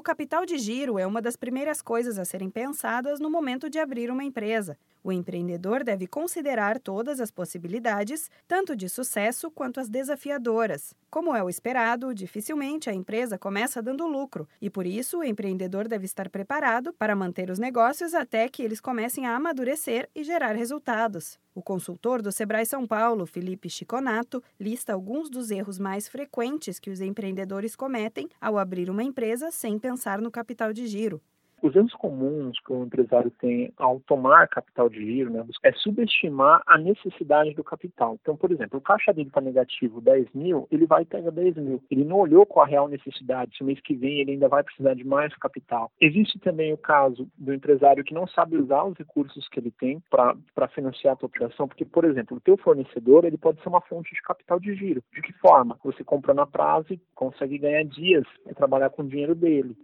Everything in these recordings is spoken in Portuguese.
O capital de giro é uma das primeiras coisas a serem pensadas no momento de abrir uma empresa. O empreendedor deve considerar todas as possibilidades, tanto de sucesso quanto as desafiadoras. Como é o esperado, dificilmente a empresa começa dando lucro, e por isso o empreendedor deve estar preparado para manter os negócios até que eles comecem a amadurecer e gerar resultados. O consultor do Sebrae São Paulo, Felipe Chiconato, lista alguns dos erros mais frequentes que os empreendedores cometem ao abrir uma empresa sem pensar no capital de giro. Os erros comuns que o empresário tem ao tomar capital de giro né, é subestimar a necessidade do capital. Então, por exemplo, o caixa dele está negativo 10 mil, ele vai pegar 10 mil. Ele não olhou qual a real necessidade, se o mês que vem ele ainda vai precisar de mais capital. Existe também o caso do empresário que não sabe usar os recursos que ele tem para financiar a sua operação, porque, por exemplo, o teu fornecedor ele pode ser uma fonte de capital de giro. De que forma? Você compra na prazo e consegue ganhar dias para trabalhar com o dinheiro dele.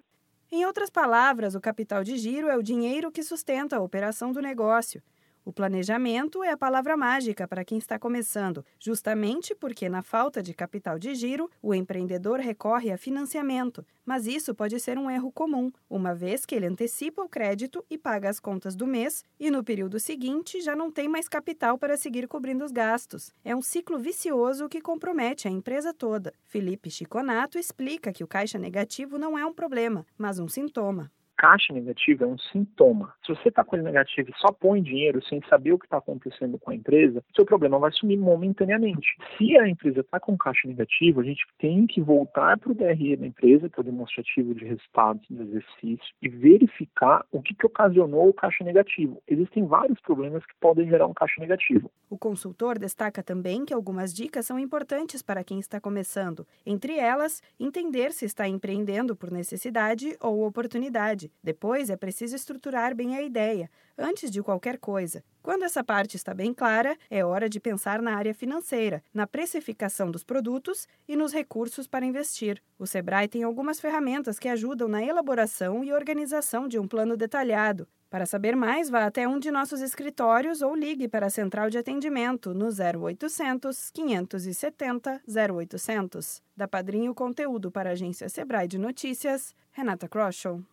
Em outras palavras, o capital de giro é o dinheiro que sustenta a operação do negócio. O planejamento é a palavra mágica para quem está começando, justamente porque, na falta de capital de giro, o empreendedor recorre a financiamento. Mas isso pode ser um erro comum, uma vez que ele antecipa o crédito e paga as contas do mês, e no período seguinte já não tem mais capital para seguir cobrindo os gastos. É um ciclo vicioso que compromete a empresa toda. Felipe Chiconato explica que o caixa negativo não é um problema, mas um sintoma caixa negativa é um sintoma. Se você está com ele negativo e só põe dinheiro sem saber o que está acontecendo com a empresa, seu problema vai sumir momentaneamente. Se a empresa está com caixa negativo, a gente tem que voltar para o DRE da empresa, que é o demonstrativo de resultados do exercício, e verificar o que, que ocasionou o caixa negativo. Existem vários problemas que podem gerar um caixa negativo. O consultor destaca também que algumas dicas são importantes para quem está começando. Entre elas, entender se está empreendendo por necessidade ou oportunidade depois é preciso estruturar bem a ideia, antes de qualquer coisa. Quando essa parte está bem clara, é hora de pensar na área financeira, na precificação dos produtos e nos recursos para investir. O Sebrae tem algumas ferramentas que ajudam na elaboração e organização de um plano detalhado. Para saber mais, vá até um de nossos escritórios ou ligue para a central de atendimento no 0800 570 0800. Da Padrinho Conteúdo para a agência Sebrae de Notícias, Renata Kroschel.